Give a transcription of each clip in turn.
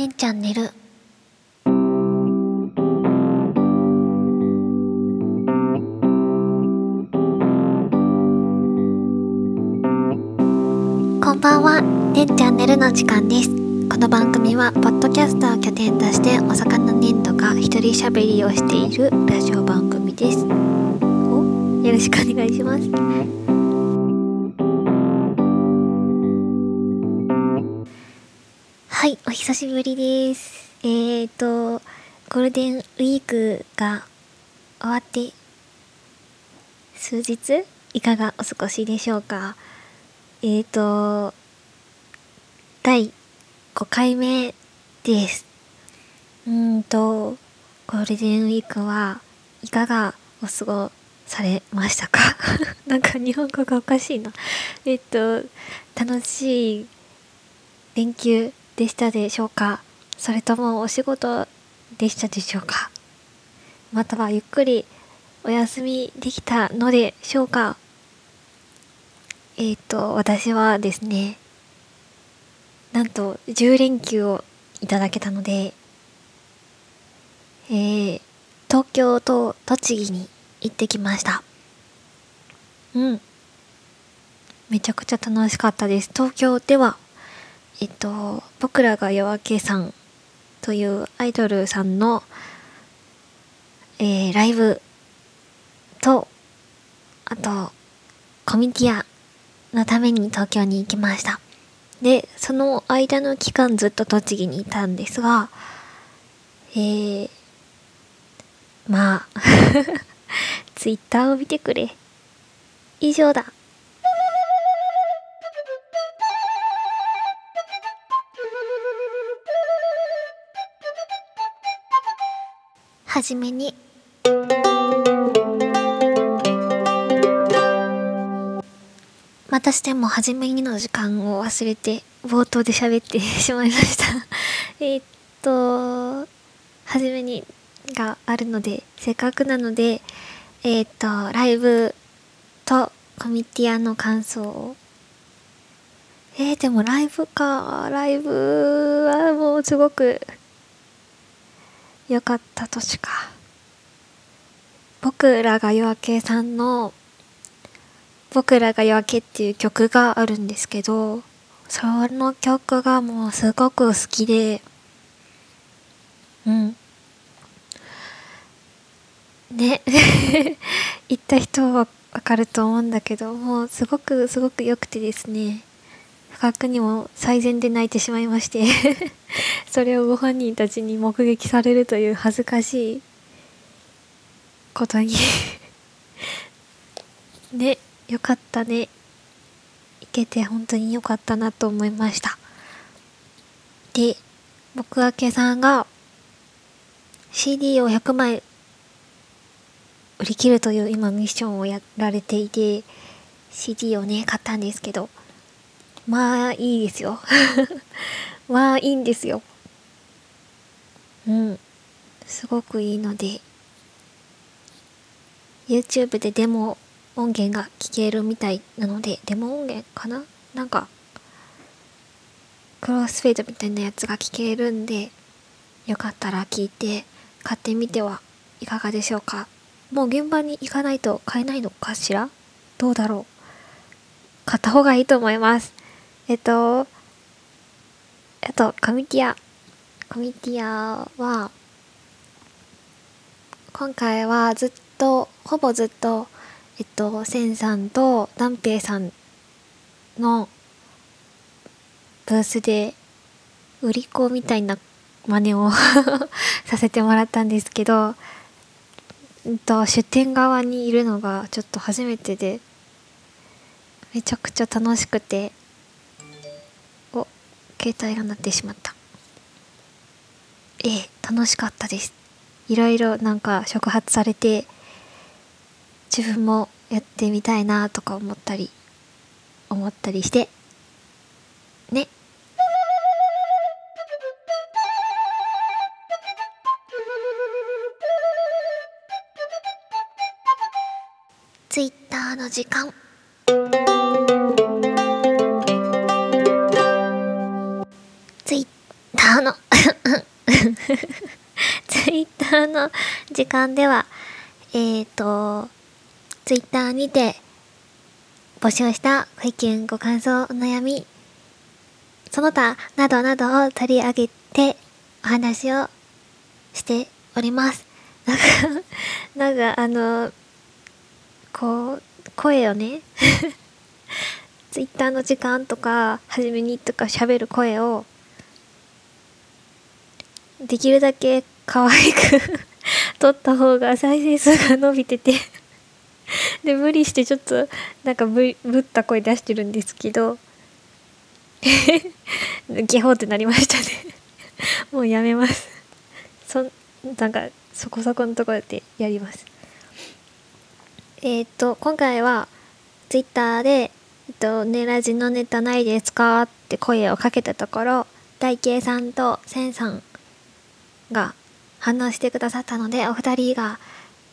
てんチャンネルこんばんは、てんチャンネルの時間です。この番組は、ポッドキャストを拠点として、お魚粘土が一人喋りをしているラジオ番組です。およろしくお願いします。お久しぶりです。えーと、ゴールデンウィークが終わって、数日いかがお過ごしでしょうか？えーと、第5回目です。うんと、ゴールデンウィークはいかがお過ごされましたか？なんか日本語がおかしいな。えっと、楽しい連休でしたでしょうか？それともお仕事でしたでしょうか？またはゆっくりお休みできたのでしょうか？えっ、と、私はですね、なんと10連休をいただけたので、えー、東京と栃木に行ってきました。うん。めちゃくちゃ楽しかったです。東京では、えっと、僕らが夜明けさんというアイドルさんの、えー、ライブと、あと、コミティアのために東京に行きました。で、その間の期間ずっと栃木にいたんですが、えー、まあ、ツイッターを見てくれ。以上だ。はじめに。またしても初めにの時間を忘れて冒頭で喋ってしまいました。えっと初めにがあるのでせっかくなのでえっとライブとコミティアの感想を。えー、でもライブか。ライブはもうすごく良かった年か。僕らが夜明けさんの僕らが夜明けっていう曲があるんですけどその曲がもうすごく好きでうん。ね。行った人はわかると思うんだけどもうすごくすごく良くてですね。覚にも最善で泣いてしまいまして それをご本人たちに目撃されるという恥ずかしいことに。ねよかったね。行けて本当によかったなと思いました。で僕明けさんが CD を100枚売り切るという今ミッションをやられていて CD をね買ったんですけどまあいいですよ。まあいいんですよ。うん。すごくいいので。YouTube でデモ音源が聞けるみたいなのでデモ音源かな？なんかクロスフェードみたいなやつが聞けるんでよかったら聞いて買ってみてはいかがでしょうか？もう現場に行かないと買えないのかしら？どうだろう？買った方がいいと思いますえっとあとコミティア。コミティアは今回はずっとほぼずっとえっとセンさんとダンペイさんのブースで売り子みたいな真似を させてもらったんですけど、うんと、出店側にいるのがちょっと初めてでめちゃくちゃ楽しくて携帯が鳴ってしまった。ええ楽しかったです。いろいろなんか触発されて自分もやってみたいなとか思ったり思ったりして。ね。ツイッターの時間。ツイッターのターの時間では、えっ、ー、と、ツイッターにて募集したご意見、ご感想、お悩み、その他などなどを取り上げてお話をしております。なんか、なんかあの、こう、声をね、ツイッターの時間とか、初めにとか喋る声を、できるだけ可愛く 撮った方が再生数が伸びてて で、無理してちょっと、なんかぶ、ぶった声出してるんですけど、ゲホってなりましたねもうやめます。そ、なんか、そこそこのところでやります。えっ、と、今回は、ツイッターで、えっと、ネラジのネタないですか？って声をかけたところ、大慶さんとセンさんが反応してくださったので、お二人が、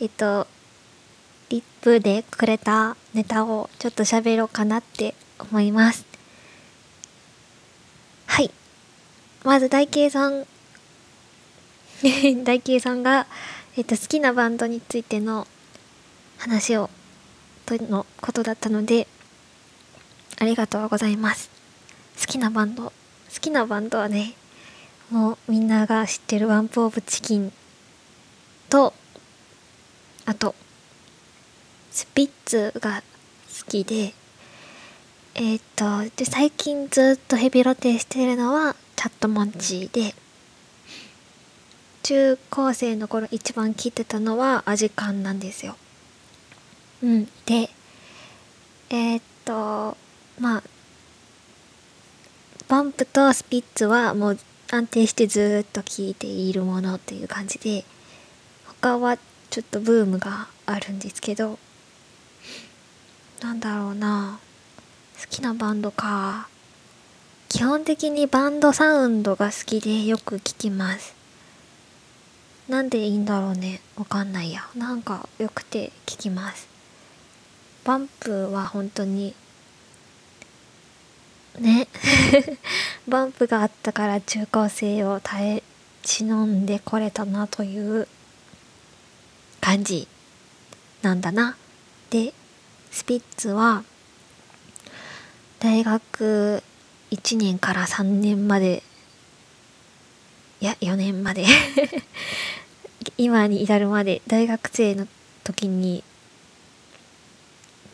えっと、リップでくれたネタをちょっと喋ろうかなって思います。はい。まず大慶さん 大慶さんが、えっと、好きなバンドについての話を、とのことだったので、ありがとうございます。好きなバンド。好きなバンドはね、もうみんなが知ってるワンプオブチキンと、あと、スピッツが好きで、えっ、と、で、最近ずっとヘビロテしてるのは、チャットモンチーで、中高生の頃一番聴いてたのはアジカンなんですよ。うん。で、えっ、と、まあ、バンプとスピッツはもう安定してずっと聴いているものっていう感じで、他はちょっとブームがあるんですけど、なんだろうな好きなバンドか。基本的にバンドサウンドが好きでよく聞きます。なんでいいんだろうねわかんないや。なんかよくて聞きます。バンプは本当にね。バンプがあったから中高生を耐え忍んでこれたなという感じなんだな。でスピッツは大学1年から3年までいや4年まで 今に至るまで大学生の時に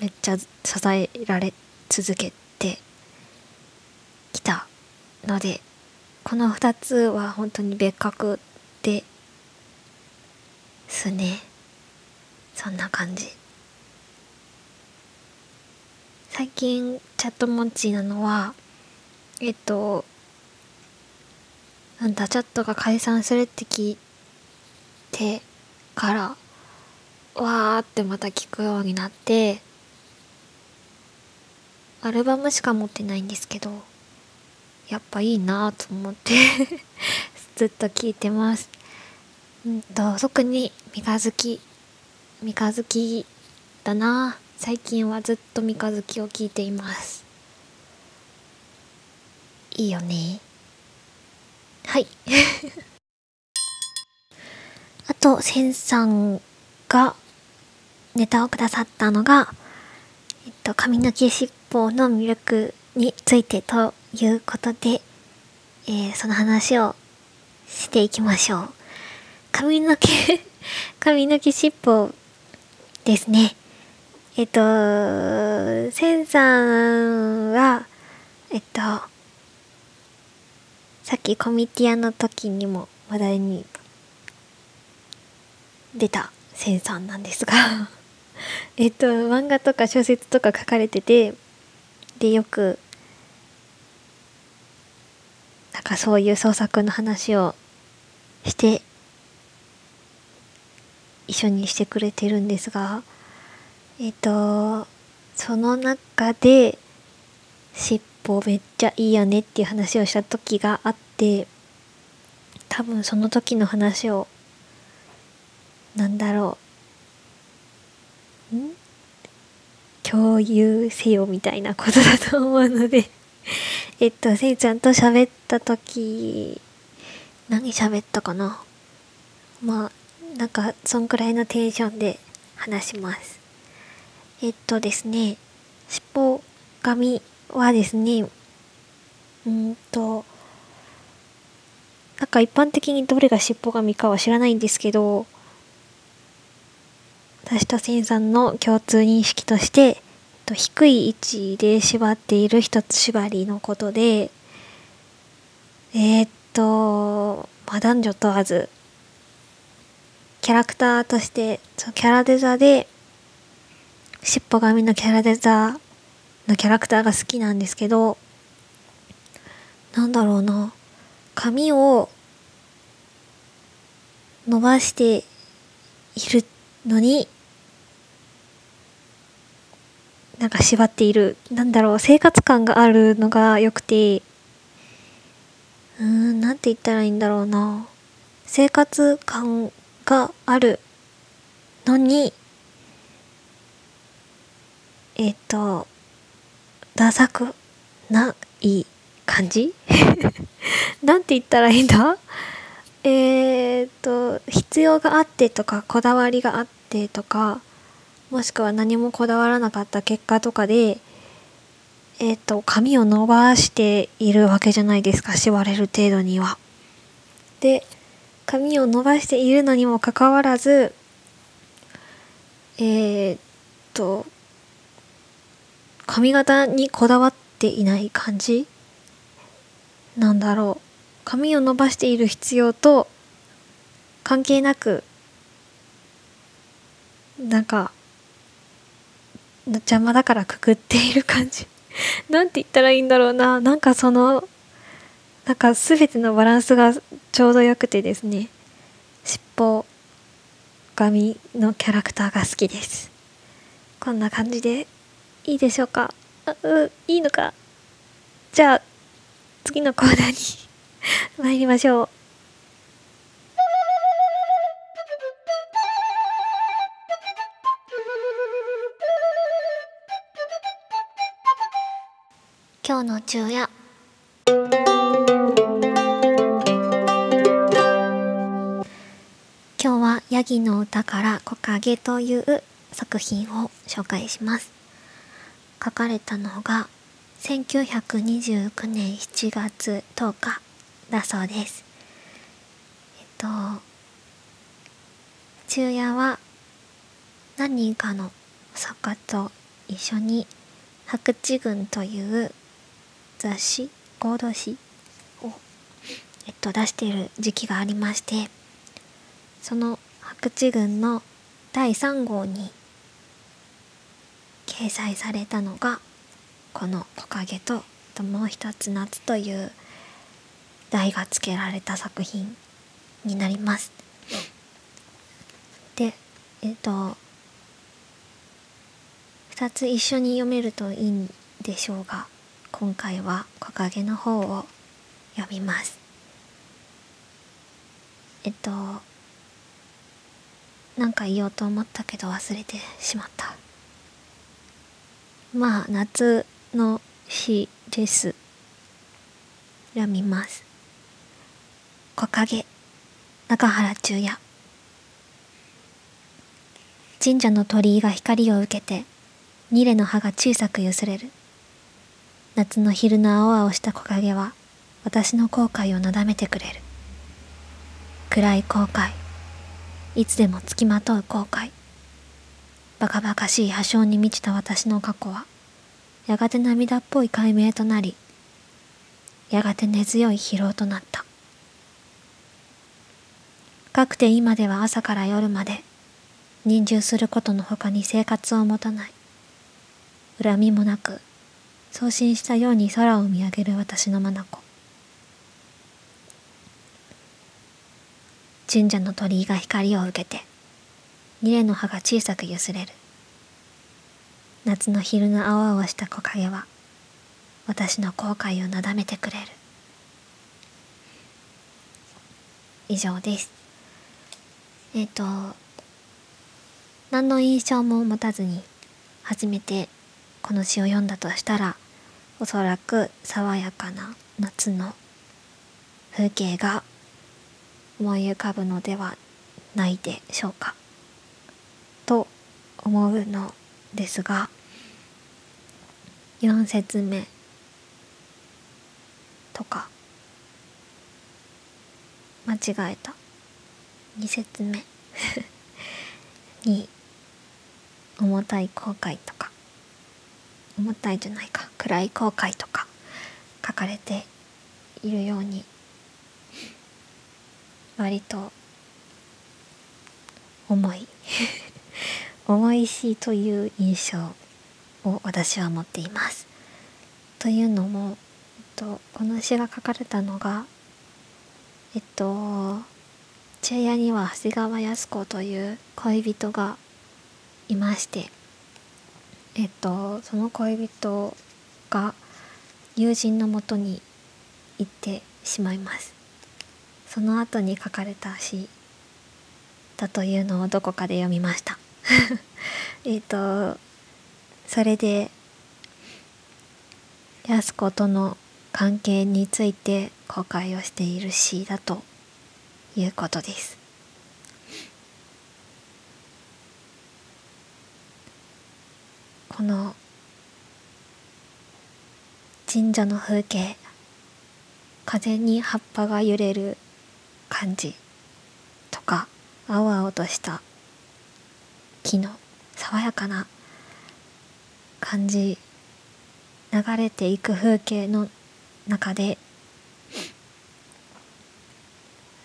めっちゃ支えられ続けてのでこの2つは本当に別格ですねそんな感じ。最近チャットモンチーなのはえっとなんだチャットが解散するって聞いてからわーってまた聞くようになってアルバムしか持ってないんですけどやっぱいいなと思って ずっと聞いてます。うんと特に三日月三日月だな。最近はずっと三日月を聞いています。いいよね。はい。あとセンさんがネタをくださったのがえっと髪の毛尻尾の魅力についてということで、えー、その話をしていきましょう。髪の毛 髪の毛尻尾ですね。えっと、センさんは、えっと、さっきコミティアの時にも話題に出たセンさんなんですが えっと、漫画とか小説とか書かれてて、で、よく、なんかそういう創作の話をして、一緒にしてくれてるんですが、えっ、とその中で尻尾めっちゃいいよねっていう話をした時があって多分その時の話をなんだろうん？共有せよみたいなことだと思うので。えっとせいちゃんと喋った時何喋ったかな？まあなんかそんくらいのテンションで話します。えっとですね尻尾髪はですねうんとなんか一般的にどれが尻尾髪かは知らないんですけど私とセンさんの共通認識としてと低い位置で縛っている一つ縛りのことでえー、っと、まあ、男女問わずキャラクターとしてそキャラデザで尻尾髪のキャラデザのキャラクターが好きなんですけどなんだろうな髪を伸ばしているのになんか縛っている。なんだろう。生活感があるのが良くて。うーんなんて言ったらいいんだろうな。生活感があるのにえっ、とダサくない感じ？なんて言ったらいいんだ？えっ、と必要があってとかこだわりがあってとかもしくは何もこだわらなかった結果とかでえっ、と髪を伸ばしているわけじゃないですか縛れる程度には。で髪を伸ばしているのにもかかわらずえっと髪型にこだわっていない感じなんだろう髪を伸ばしている必要と関係なくなんか邪魔だからくくっている感じ。なんて言ったらいいんだろうな。なんかそのなんか全てのバランスがちょうどよくてですね。尻尾髪のキャラクターが好きです。こんな感じでいいでしょうか？あういいのか？じゃあ次のコーナーに 参りましょう。今日の昼夜。今日はヤギの歌から木陰という作品を紹介します。書かれたのが1929年7月10日だそうです。えっと昼夜は何人かの作家と一緒に「白地群」という雑誌合同誌を、えっと、出している時期がありましてその白地群の第3号に掲載されたのがこの「木陰と」ともう一つ「夏」という題が付けられた作品になります。でえっと2つ一緒に読めるといいんでしょうが今回は「木陰」の方を読みます。えっとなんか言おうと思ったけど忘れてしまった。まあ夏の日です。読みます。木陰中原中也神社の鳥居が光を受けてニレの葉が小さく揺すれる夏の昼の青々した木陰は私の後悔をなだめてくれる。暗い後悔。いつでもつきまとう後悔。バカバカしい破傷に満ちた私の過去はやがて涙っぽい解明となりやがて根強い疲労となった。かくて今では朝から夜まで忍従することのほかに生活を持たない。恨みもなく送信したように空を見上げる私の眼神社の鳥居が光を受けて二重の葉が小さく揺すれる。夏の昼の青々した木陰は私の後悔をなだめてくれる。以上です。えっ、と何の印象も持たずに初めてこの詩を読んだとしたらおそらく爽やかな夏の風景が思い浮かぶのではないでしょうか。と思うのですが4節目とか間違えた。2節目。に重たい後悔とか。重たいじゃないか暗い後悔とか書かれているように割と重い 重いしという印象を私は持っています。というのも、えっと、この詩が書かれたのがえっと昼夜には長谷川靖子という恋人がいましてえっとその恋人が友人のもとに行ってしまいますその後に書かれた詩だというのをどこかで読みました えっとそれで安子との関係について後悔をしている詩だということです。この神社の風景風に葉っぱが揺れる感じとか青々とした木の爽やかな感じ流れていく風景の中で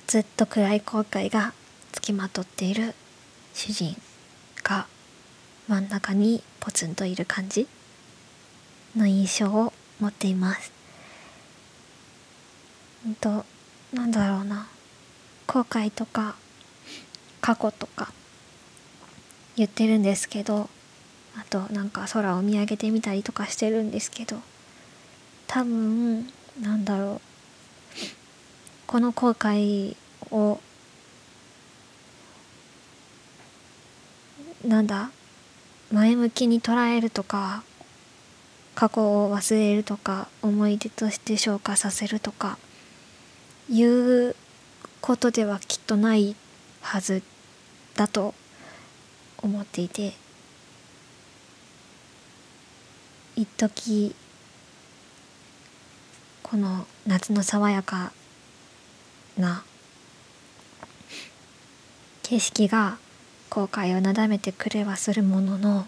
ずっと暗い後悔がつきまとっている主人。真ん中にポツンといる感じの印象を持っています。うんとなんだろうな。後悔とか過去とか言ってるんですけどあとなんか空を見上げてみたりとかしてるんですけど多分なんだろう。この後悔をなんだ？前向きに捉えるとか過去を忘れるとか思い出として消化させるとかいうことではきっとないはずだと思っていて一時この夏の爽やかな景色が後悔をなだめてくれはするものの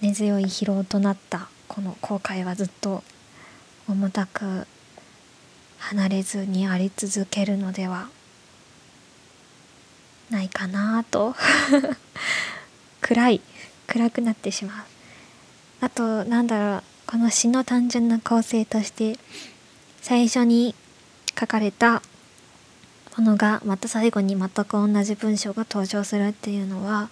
根強い疲労となったこの後悔はずっと重たく離れずにあり続けるのではないかなと。暗い暗くなってしまう。あとなんだろうこの詩の単純な構成として最初に書かれたものがまた最後に全く同じ文章が登場するっていうのは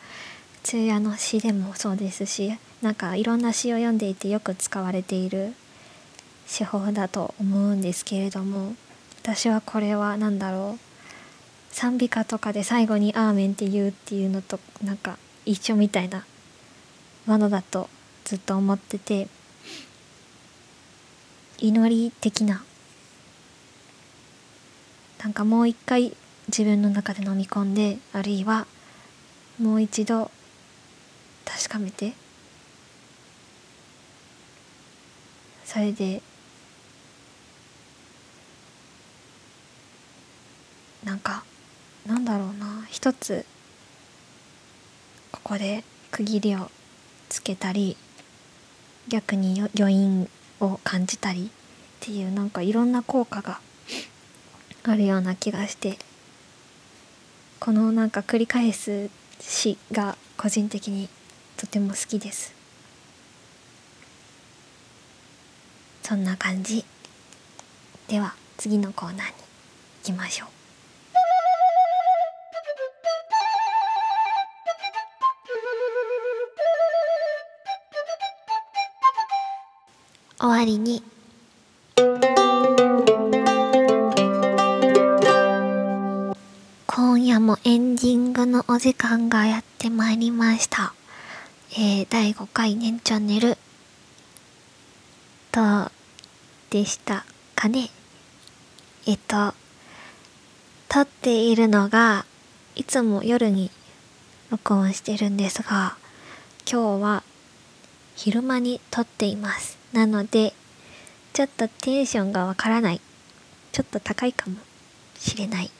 昼夜の詩でもそうですしなんかいろんな詩を読んでいてよく使われている手法だと思うんですけれども私はこれは何だろう賛美歌とかで最後に「アーメン」って言うっていうのとなんか一緒みたいなものだとずっと思ってて祈り的ななんかもう一回自分の中で飲み込んであるいはもう一度確かめてそれでなんかなんだろうな一つここで区切りをつけたり逆に余韻を感じたりっていうなんかいろんな効果があるような気がしてこのなんか繰り返す詩が個人的にとても好きです。そんな感じ。では次のコーナーに行きましょう。終わりにもエンディングのお時間がやってまいりました。えー、第5回年チャンネルどうでしたかねえっと、撮っているのが、いつも夜に録音してるんですが、今日は昼間に撮っています。なので、ちょっとテンションがわからない。ちょっと高いかもしれない。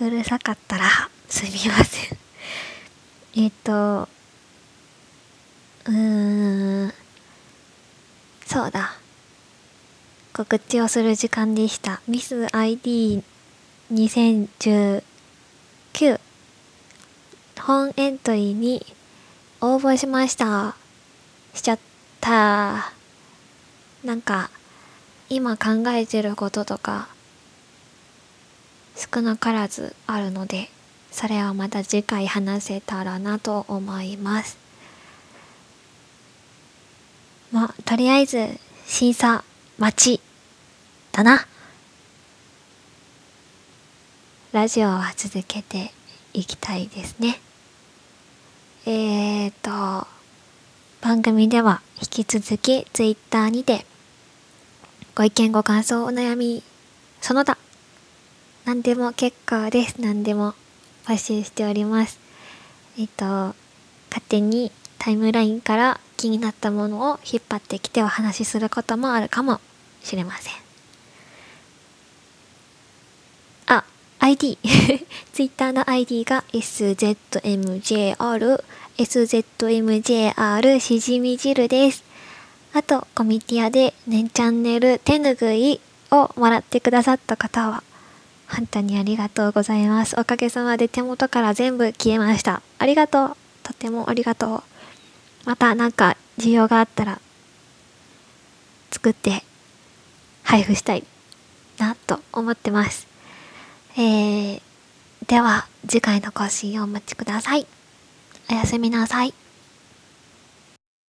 うるさかったらすみません。えっと、うーん、そうだ。告知をする時間でした。ミス ID2019 本エントリーに応募しました。しちゃった。なんか、今考えてることとか、少なからずあるので、それはまた次回話せたらなと思います。まあ、とりあえず、審査待ち、だな。ラジオは続けていきたいですね。えーと、番組では引き続き Twitter にて、ご意見ご感想お悩み、その他、何でも結構です。何でも募集しております。えっと、勝手にタイムラインから気になったものを引っ張ってきてお話しすることもあるかもしれません。あ、ID。Twitter の ID が SZMJR、SZMJR しじみ汁です。あと、コミティアでねんチャンネル手ぬぐいをもらってくださった方は、本当にありがとうございます。おかげさまで手元から全部消えました。ありがとう。とてもありがとう。またなんか需要があったら、作って配布したいなと思ってます。えー、では次回の更新をお待ちください。おやすみなさい。